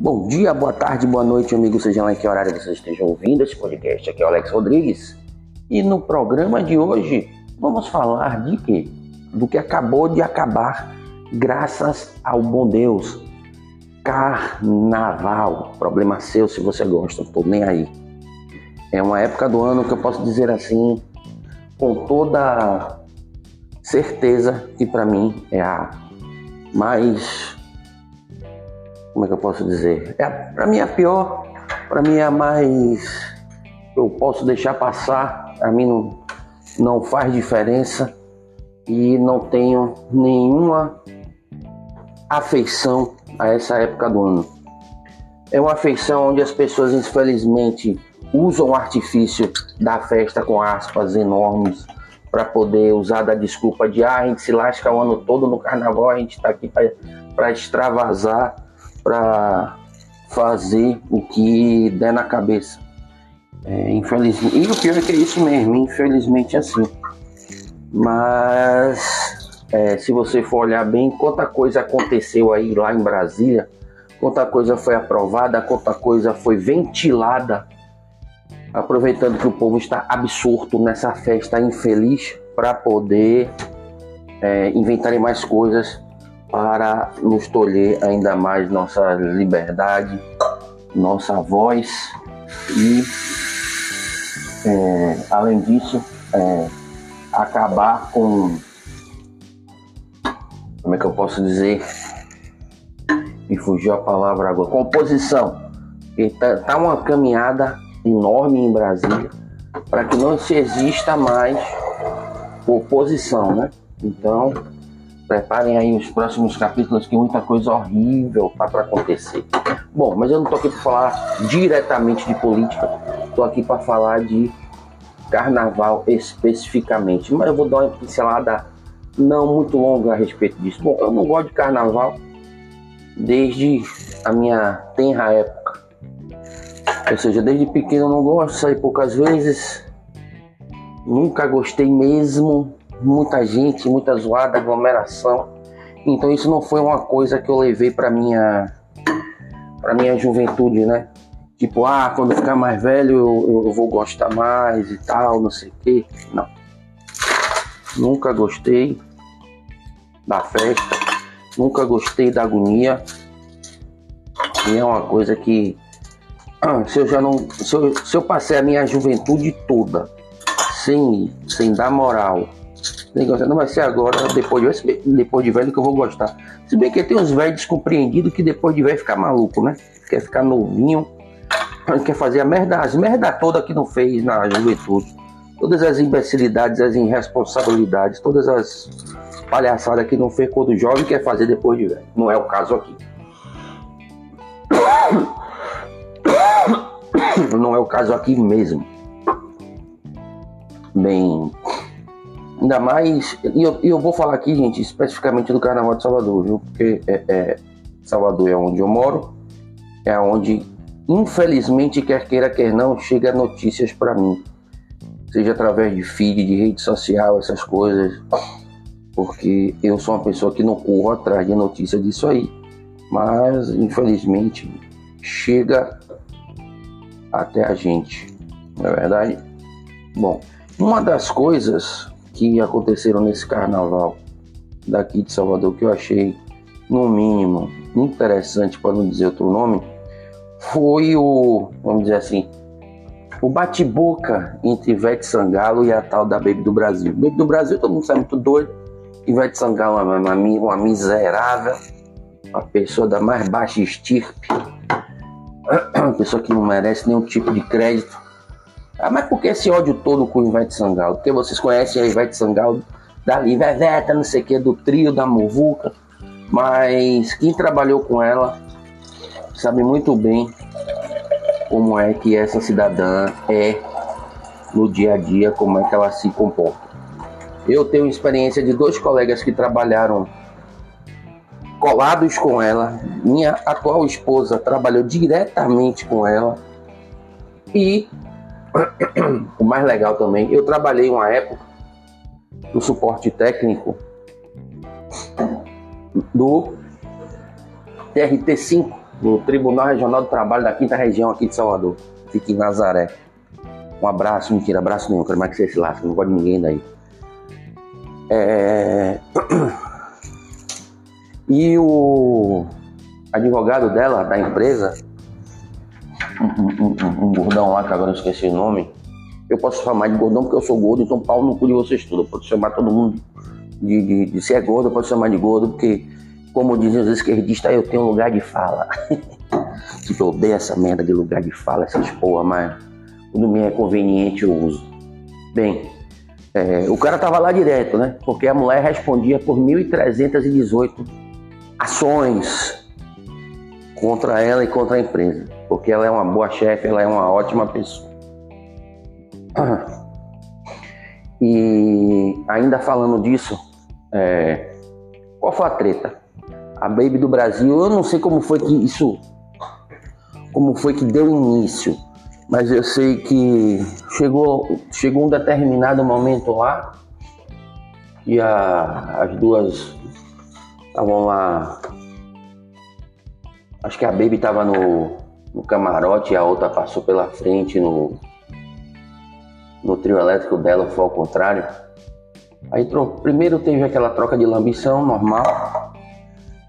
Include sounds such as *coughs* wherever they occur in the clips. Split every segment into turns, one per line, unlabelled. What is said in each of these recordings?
Bom dia, boa tarde, boa noite, amigos, seja lá em que horário vocês estejam ouvindo esse podcast. Aqui é o Alex Rodrigues. E no programa de hoje vamos falar de quê? Do que acabou de acabar, graças ao bom Deus. Carnaval. Problema seu se você gosta, não tô nem aí. É uma época do ano que eu posso dizer assim, com toda certeza que para mim é a mais como é que eu posso dizer? É para mim é a pior, para mim é a mais eu posso deixar passar, a mim não, não faz diferença e não tenho nenhuma afeição a essa época do ano. É uma afeição onde as pessoas infelizmente usam o artifício da festa com aspas enormes para poder usar da desculpa de ah, a gente se lasca o ano todo no carnaval, a gente está aqui para extravasar, para fazer o que der na cabeça. É, infelizmente, e o pior é que é isso mesmo, infelizmente é assim. Mas é, se você for olhar bem, quanta coisa aconteceu aí lá em Brasília, quanta coisa foi aprovada, quanta coisa foi ventilada aproveitando que o povo está absorto nessa festa infeliz para poder é, inventarem mais coisas para nos tolher ainda mais nossa liberdade, nossa voz e, é, além disso, é, acabar com. Como é que eu posso dizer? Me fugiu a palavra agora. Composição. Está tá uma caminhada enorme em Brasília para que não se exista mais oposição, né? Então, preparem aí os próximos capítulos que muita coisa horrível tá para acontecer. Bom, mas eu não tô aqui para falar diretamente de política, tô aqui para falar de carnaval especificamente, mas eu vou dar uma pincelada não muito longa a respeito disso. Bom, eu não gosto de carnaval desde a minha tenra época ou seja, desde pequeno eu não gosto, sair poucas vezes. Nunca gostei mesmo. Muita gente, muita zoada, aglomeração. Então isso não foi uma coisa que eu levei para minha para minha juventude, né? Tipo, ah, quando ficar mais velho eu, eu vou gostar mais e tal, não sei o quê. Não. Nunca gostei da festa. Nunca gostei da agonia. E é uma coisa que ah, se eu já não. Se eu, se eu passei a minha juventude toda sem sem dar moral, negócio não vai ser agora, depois de, depois de velho, que eu vou gostar. Se bem que tem uns velhos descompreendidos que depois de velho ficar maluco, né? Quer ficar novinho, *laughs* quer fazer a merda, as merda toda que não fez na juventude. Todas as imbecilidades, as irresponsabilidades, todas as palhaçadas que não fez quando jovem quer fazer depois de velho. Não é o caso aqui. *coughs* Não é o caso aqui mesmo. Bem, ainda mais. E eu, eu vou falar aqui, gente, especificamente do Carnaval de Salvador, viu? Porque é, é, Salvador é onde eu moro, é onde, infelizmente, quer queira, quer não, chega notícias para mim. Seja através de feed, de rede social, essas coisas. Porque eu sou uma pessoa que não corro atrás de notícia disso aí. Mas, infelizmente, chega até a gente, não é verdade? Bom, uma das coisas que aconteceram nesse carnaval daqui de Salvador que eu achei, no mínimo, interessante, para não dizer outro nome, foi o, vamos dizer assim, o bate-boca entre Ivete Sangalo e a tal da Baby do Brasil. Baby do Brasil, todo mundo sabe muito doido. Ivete Sangalo é uma, uma, miserável, uma pessoa da mais baixa estirpe *coughs* uma pessoa que não merece nenhum tipo de crédito. Ah, mas por que esse ódio todo com o Ivete Sangalo? Porque vocês conhecem a Ivete Sangalo da Liveveta, não sei o que, do trio da Muvuca. Mas quem trabalhou com ela sabe muito bem como é que essa cidadã é no dia a dia, como é que ela se comporta. Eu tenho experiência de dois colegas que trabalharam colados com ela. Minha atual esposa trabalhou diretamente com ela. E o mais legal também, eu trabalhei uma época no suporte técnico do TRT5, no Tribunal Regional do Trabalho da quinta região aqui de Salvador. Fica em Nazaré. Um abraço, mentira, abraço nenhum, quero mais que você se lasque, não gosto de ninguém daí. É... *clears throat* E o advogado dela, da empresa, um, um, um, gordão lá, que agora eu esqueci o nome, eu posso chamar de gordão porque eu sou gordo, então pau no cu de vocês tudo. Eu posso chamar todo mundo de, de, de ser gordo, eu posso chamar de gordo, porque, como dizem os esquerdistas, eu tenho lugar de fala. *laughs* tipo, eu odeio essa merda de lugar de fala, essas porra, mas quando me é conveniente eu uso. Bem, é, o cara tava lá direto, né? Porque a mulher respondia por 1.318 ações contra ela e contra a empresa. Porque ela é uma boa chefe, ela é uma ótima pessoa. *clears throat* E ainda falando disso, é, qual foi a treta? A Baby do Brasil, eu não sei como foi que isso, como foi que deu início, mas eu sei que chegou, chegou um determinado momento lá que a, as duas estavam lá. Acho que a Baby estava no, no camarote e a outra passou pela frente no, no trio elétrico dela, foi ao contrário. Aí primeiro teve aquela troca de lambição normal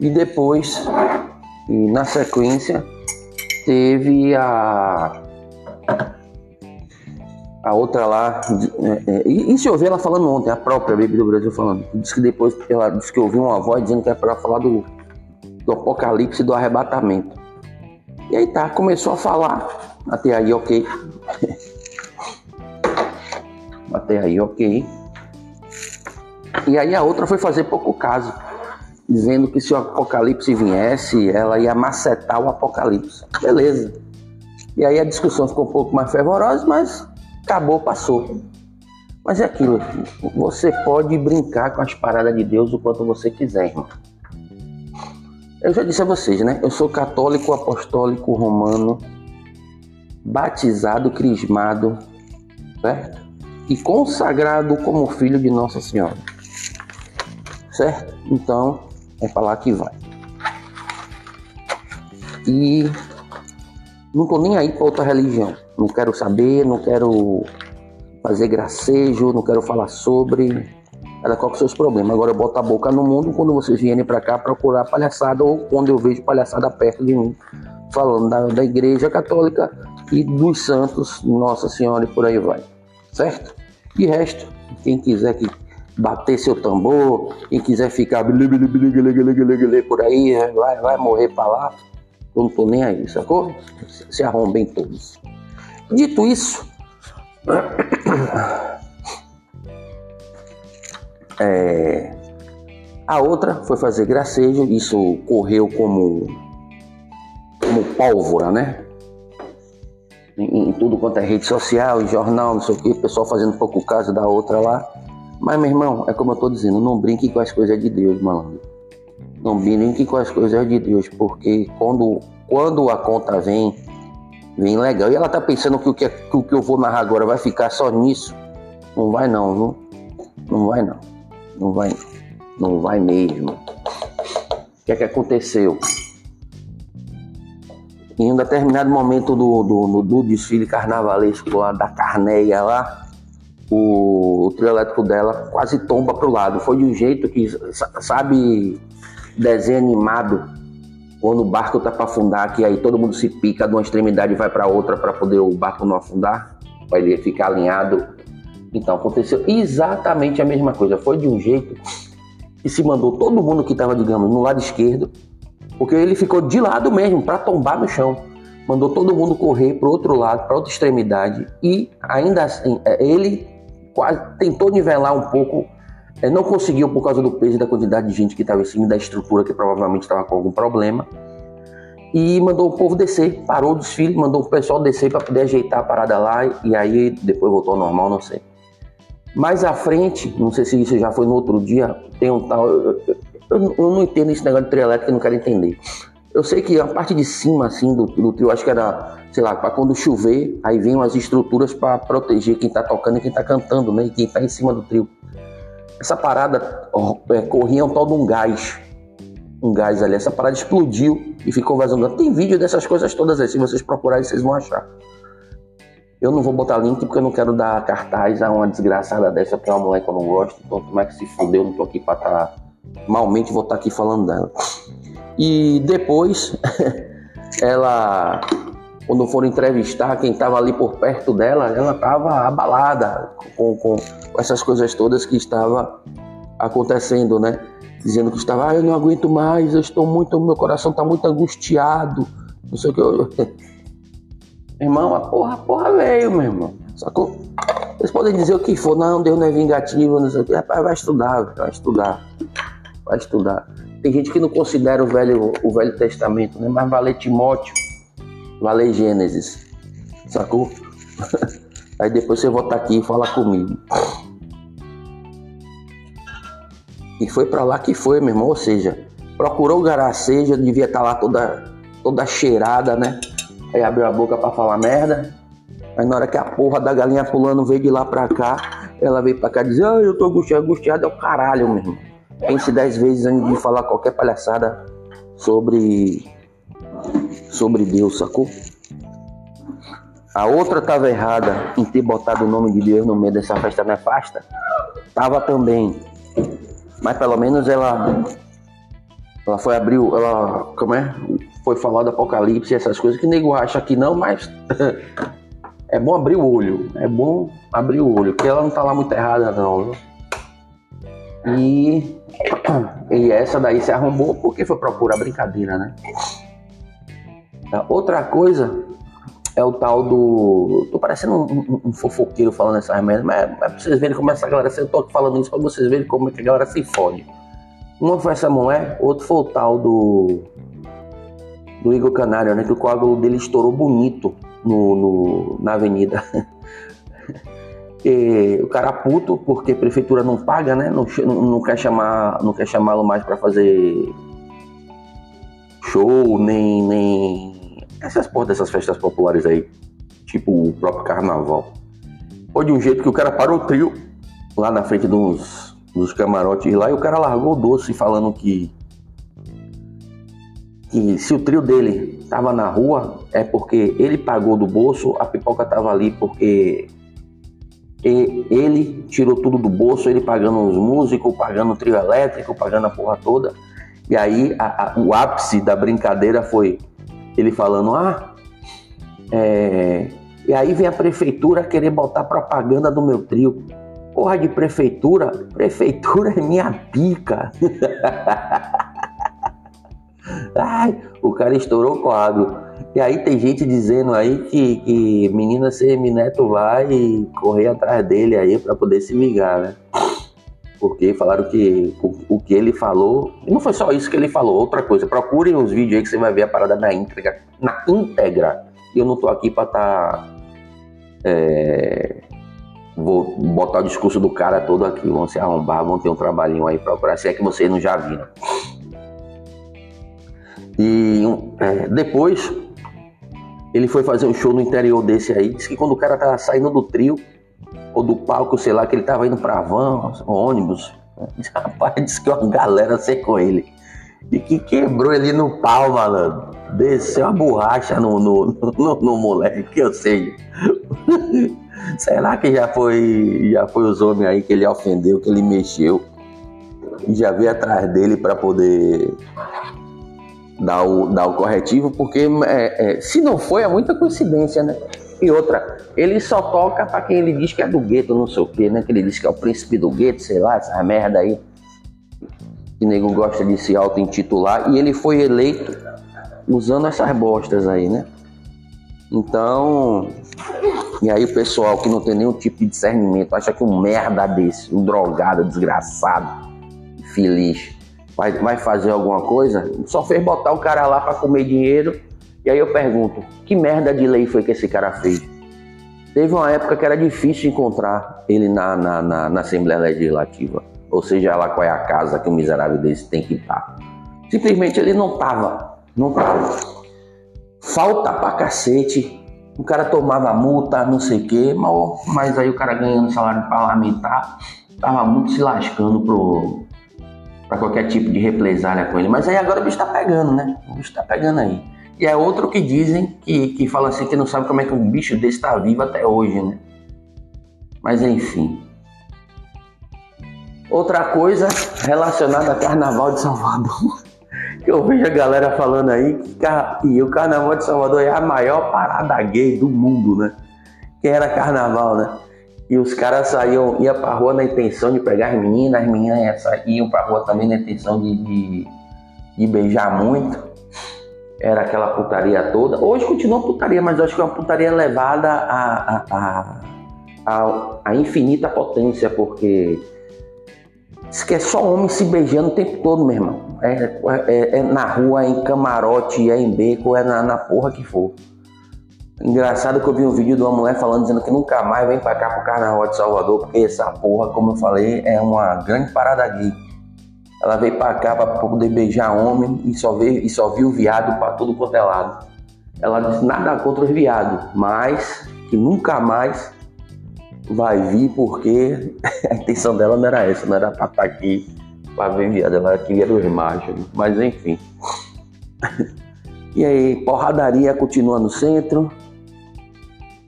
e depois, e na sequência, teve a a outra lá, é, é, isso eu ouvi ela falando ontem, a própria Baby do Brasil falando. Diz que depois ela disse que ouviu uma voz dizendo que era para falar do, do apocalipse do arrebatamento. E aí tá, começou a falar, até aí ok. até aí ok. E aí a outra foi fazer pouco caso, dizendo que se o apocalipse viesse, ela ia macetar o apocalipse. Beleza. E aí a discussão ficou um pouco mais fervorosa, mas acabou, passou. Mas é aquilo, você pode brincar com as paradas de Deus o quanto você quiser, irmão. Eu já disse a vocês, né? Eu sou católico apostólico romano, batizado, crismado, certo? E consagrado como filho de Nossa Senhora. Certo? Então, é para lá que vai. E não tô nem aí para outra religião. Não quero saber, não quero fazer gracejo, não quero falar sobre. Cada qual com seus problemas. Agora eu boto a boca no mundo quando vocês vierem para cá procurar palhaçada ou quando eu vejo palhaçada perto de mim, falando da, da igreja católica e dos santos, Nossa Senhora e por aí vai. Certo? De resto, quem quiser que bater seu tambor, quem quiser ficar por aí, vai, vai morrer para lá. Eu não tô nem aí, sacou? Se arrombem todos. Dito isso, *clears throat* é, a outra foi fazer gracejo, isso correu como, como pólvora, né? Em, em, tudo quanto é rede social, em jornal, não sei o que, o pessoal fazendo pouco caso da outra lá. Mas, meu irmão, é como eu tô dizendo, não brinque com as coisas de Deus, malandro. Não brinque com as coisas de Deus, porque quando, quando a conta vem, vem legal. E ela tá pensando que o que, que o que eu vou narrar agora vai ficar só nisso. Não vai não, viu? Não vai não. Não vai não. Vai mesmo. O que é que aconteceu? Em um determinado momento do, do, do desfile carnavalesco lá da Carneia lá, o, o trio elétrico dela quase tomba pro lado. Foi de um jeito que, sabe, desenho animado quando o barco tá para afundar, que aí todo mundo se pica de uma extremidade e vai para outra para poder o barco não afundar, para ele ficar alinhado. Então aconteceu exatamente a mesma coisa. Foi de um jeito que se mandou todo mundo que estava, digamos, no lado esquerdo, porque ele ficou de lado mesmo para tombar no chão. Mandou todo mundo correr para outro lado, para outra extremidade e ainda assim é, ele quase tentou nivelar um pouco é, não conseguiu por causa do peso e da quantidade de gente que estava em cima da estrutura que provavelmente estava com algum problema. E mandou o povo descer, parou o desfile, mandou o pessoal descer para poder ajeitar a parada lá e aí depois voltou ao normal, não sei. Mais à frente, não sei se isso já foi no outro dia, tem um tal. Eu, eu, eu não entendo esse negócio de trio elétrico, eu não quero entender. Eu sei que a parte de cima, assim, do, do trio, acho que era, sei lá, para quando chover, aí vem umas estruturas para proteger quem tá tocando e quem tá cantando, né? E quem tá em cima do trio. Essa parada é, corria um tal de um gás. um gás ali. Essa parada explodiu e ficou vazando. Tem vídeo dessas coisas todas aí. Se vocês procurarem, vocês vão achar. Eu não vou botar link porque eu não quero dar cartaz a uma desgraçada dessa pra uma mulher que eu não gosto. Então, como é que se fudeu? Eu não tô aqui pra estar. Tá... Malmente vou estar tá aqui falando dela. E depois, *laughs* ela, quando foram entrevistar quem estava ali por perto dela, ela estava abalada com, com essas coisas todas que estava acontecendo, né? Dizendo que estava, ah, eu não aguento mais, eu estou muito, meu coração está muito angustiado, não sei o que. Eu... *laughs* irmão, a porra, a porra veio, meu irmão. Sacou? Vocês podem dizer o que for, não, Deus não é vingativo, não sei o que. Rapaz, vai estudar, vai estudar, vai estudar. Tem gente que não considera o Velho, o velho Testamento, né? Mas vai ler Timóteo, vai ler Gênesis, sacou? *laughs* Aí depois você volta aqui e fala comigo. E foi para lá que foi, meu irmão. Ou seja, procurou o garaceja, devia estar tá lá toda, toda cheirada, né? Aí abriu a boca para falar merda. Aí na hora que a porra da galinha pulando veio de lá pra cá, ela veio pra cá e dizer, ah, eu tô angustiado, angustiado é o caralho, meu irmão. Pense dez vezes antes de falar qualquer palhaçada sobre sobre Deus, sacou? A outra estava errada em ter botado o nome de Deus no meio dessa festa nefasta. Tava também. Mas pelo menos ela ela foi abrir, ela como é? Foi falar do apocalipse, essas coisas que nego acha que não, mas *laughs* é bom abrir o olho, é bom abrir o olho, porque ela não tá lá muito errada não. E, *clears throat* e essa daí se arrombou porque foi procurar brincadeira, né? Outra coisa é o tal do. Tô parecendo um, um, um fofoqueiro falando essas merdas, mas é pra vocês verem como essa galera. Eu tô falando isso pra vocês verem como é que a galera se fode. Uma foi essa mulher, outro foi o tal do. Do Igor Canário, né? Que o coágulo dele estourou bonito no, no na avenida. *laughs* E o cara puto porque a prefeitura não paga, né? Não, não quer chamar, não quer chamá-lo mais para fazer show, nem, nem essas porra dessas festas populares aí, tipo o próprio carnaval. Foi de um jeito que o cara parou o trio lá na frente dos, dos camarotes lá e o cara largou o doce falando que que se o trio dele tava na rua é porque ele pagou do bolso, a pipoca tava ali porque ele tirou tudo do bolso, ele pagando os músicos, pagando o trio elétrico, pagando a porra toda. E aí a, a, o ápice da brincadeira foi ele falando: Ah, é... e aí vem a prefeitura querer botar propaganda do meu trio. Porra de prefeitura? Prefeitura é minha pica. *laughs* Ai, o cara estourou o quadro. E aí tem gente dizendo aí que, que menina Semineto vai correr atrás dele aí para poder se ligar, né? Porque falaram que o, o, que ele falou. Não foi só isso que ele falou, outra coisa. Procurem os vídeos aí que você vai ver a parada na íntegra. Na íntegra. Eu não tô aqui pra tá. É, vou botar o discurso do cara todo aqui. Vão se arrombar, vão ter um trabalhinho aí procurar. Se é que vocês não já viram. E é, depois ele foi fazer um show no interior desse aí. Disse que quando o cara tava saindo do trio, ou do palco, sei lá, que ele tava indo pra van, ônibus. *laughs* Rapaz, disse que uma galera secou ele. E que quebrou ele no pau, malandro. Desceu a borracha no, no, no, no moleque, que eu sei. *laughs* Será que já foi, já foi os homens aí que ele ofendeu, que ele mexeu? E já veio atrás dele para poder dar o, dar o corretivo, porque é, é, se não foi, é muita coincidência, né? E outra, ele só toca para quem ele diz que é do gueto, não sei o quê, né? Que ele diz que é o príncipe do gueto, sei lá, essa merda aí. Que nego gosta de se auto-intitular. E ele foi eleito usando essas bostas aí, né? Então, e aí o pessoal que não tem nenhum tipo de discernimento acha que um merda desse, um drogado, desgraçado, feliz, vai, vai fazer alguma coisa, só fez botar o cara lá para comer dinheiro. E aí eu pergunto, que merda de lei foi que esse cara fez? Teve uma época que era difícil encontrar ele na, na, na, na Assembleia Legislativa. Ou seja, lá qual é a casa que o miserável desse tem que estar. Simplesmente ele não tava. Não tava. Falta pra cacete. O cara tomava multa, não sei o quê, mas, mas aí o cara ganhando salário parlamentar, tava muito se lascando pro, para qualquer tipo de represália com ele. Mas aí agora o bicho tá pegando, né? O bicho tá pegando aí. E é outro que dizem que, que fala assim que não sabe como é que um bicho desse tá vivo até hoje, né? Mas enfim. Outra coisa relacionada a Carnaval de Salvador. *laughs* Que eu vejo a galera falando aí que o Carnaval de Salvador é a maior parada gay do mundo, né? Que era Carnaval, né? E os caras saíam, iam pra rua na intenção de pegar as meninas, as meninas iam pra rua também na intenção de, de, de beijar muito. Era aquela putaria toda. Hoje continua putaria, mas acho que é uma putaria levada a, a, a, a, a infinita potência, porque Diz que é só homem se beijando o tempo todo, meu irmão. É, é, é na rua, é em camarote, é em beco, é na, na porra que for. Engraçado que eu vi um vídeo de uma mulher falando, dizendo que nunca mais vem pra cá pro Carnaval de Salvador, porque essa porra, como eu falei, é uma grande parada gay. Ela veio pra cá pra poder beijar homem e só, veio, e só viu viado pra tudo quanto é lado. Ela disse nada contra os viados, mas que nunca mais vai vir porque *laughs* a intenção dela não era essa, não era pra estar tá aqui pra ver viado, ela queria os machos, mas enfim. *laughs* E aí, porradaria continua no centro,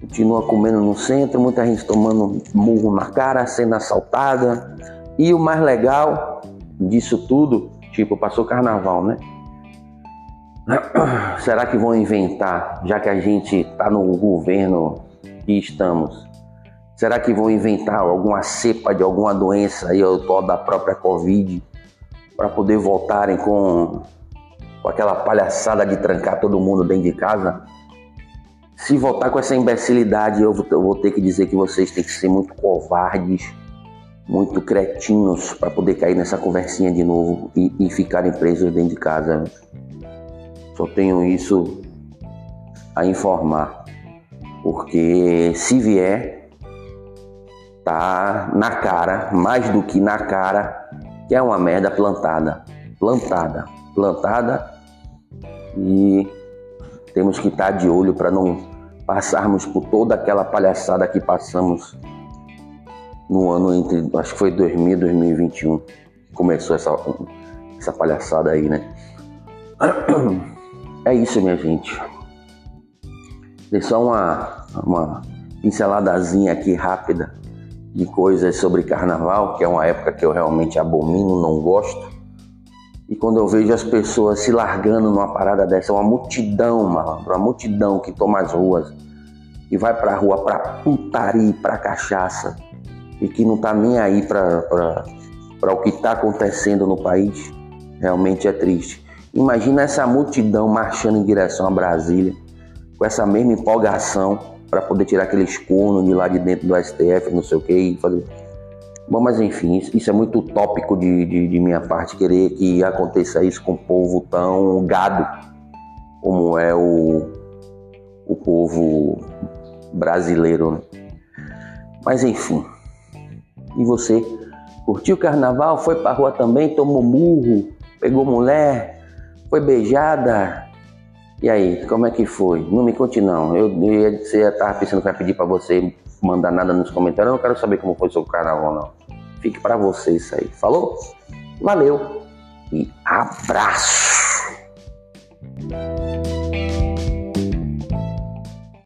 continua comendo no centro, muita gente tomando murro na cara, sendo assaltada. E o mais legal disso tudo, tipo, passou carnaval, né? *clears throat* Será que vão inventar, já que a gente está no governo e estamos, será que vão inventar alguma cepa de alguma doença aí, ou da própria Covid, para poder voltarem com, com aquela palhaçada de trancar todo mundo dentro de casa? Se voltar com essa imbecilidade, eu vou, eu vou ter que dizer que vocês têm que ser muito covardes, muito cretinos para poder cair nessa conversinha de novo e, e ficarem presos dentro de casa. Só tenho isso a informar, porque se vier, tá na cara, mais do que na cara, que é uma merda plantada, plantada, plantada e temos que estar de olho para não passarmos por toda aquela palhaçada que passamos no ano entre, acho que foi 2000 e 2021. Começou essa, essa palhaçada aí, né? É isso, minha gente. Dei só uma, uma pinceladazinha aqui rápida de coisas sobre carnaval, que é uma época que eu realmente abomino, não gosto. E quando eu vejo as pessoas se largando numa parada dessa, uma multidão, malandro, uma multidão que toma as ruas e vai pra rua pra putaria, pra cachaça, e que não tá nem aí pra, pra, pra o que tá acontecendo no país, realmente é triste. Imagina essa multidão marchando em direção a Brasília, com essa mesma empolgação para poder tirar aqueles cornos de lá de dentro do STF, não sei o que, fazer Bom, mas enfim, isso é muito utópico de, de, de, minha parte, querer que aconteça isso com um povo tão gado como é o, o povo brasileiro. Né? Mas enfim, e você? Curtiu o carnaval? Foi pra rua também? Tomou murro? Pegou mulher? Foi beijada? E aí, como é que foi? Não me conte não. Eu, eu, você estava pensando que ia pedir para você mandar nada nos comentários. Eu não quero saber como foi seu carnaval, não. Fique para você isso aí. Falou? Valeu e abraço!